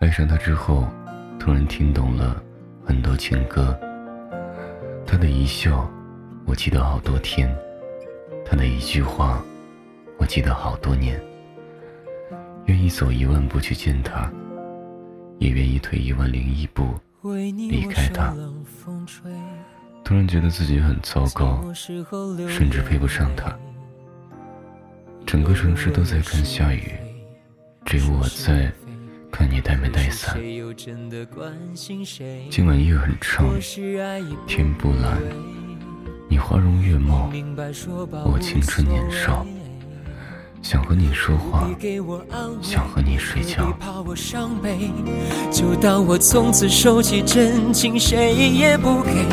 爱上他之后，突然听懂了很多情歌。他的一笑，我记得好多天；他的一句话，我记得好多年。愿意走一万步去见他，也愿意退一万零一步离开他。突然觉得自己很糟糕，甚至配不上他。整个城市都在看下雨，只有我在。看你带没带伞。今晚夜很长，天不蓝，你花容月貌，我青春年少，想和你说话，想和你睡觉。就当我从此收起真情，谁也不给。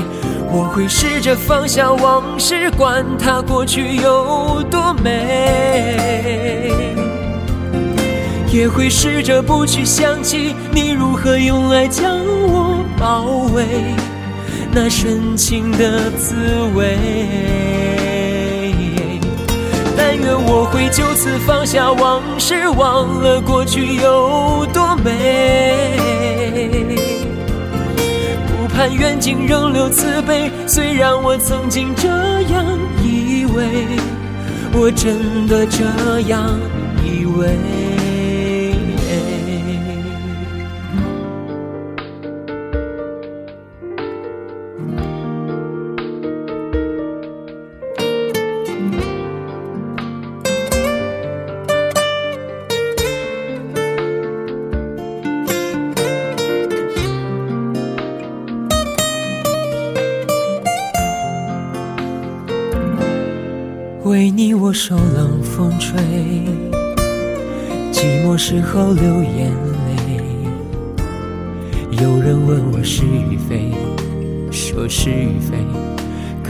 我会试着放下往事，管它过去有多美。也会试着不去想起你如何用爱将我包围，那深情的滋味。但愿我会就此放下往事，忘了过去有多美。不盼缘尽仍留慈悲，虽然我曾经这样以为，我真的这样以为。为你我受冷风吹，寂寞时候流眼泪。有人问我是与非，说是与非，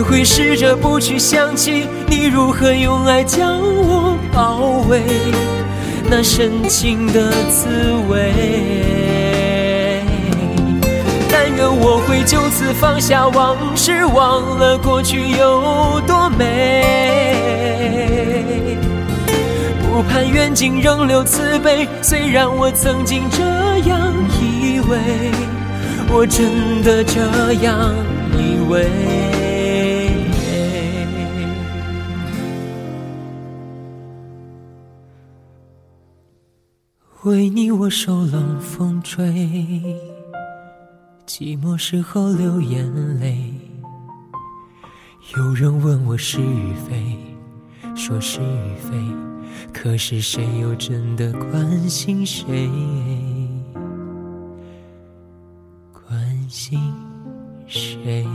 会试着不去想起你如何用爱将我包围，那深情的滋味。但愿我会就此放下往事，忘了过去有多美。不盼缘尽仍留慈悲，虽然我曾经这样以为，我真的这样以为。为你我受冷风吹。寂寞时候流眼泪，有人问我是与非，说是与非，可是谁又真的关心谁？关心谁？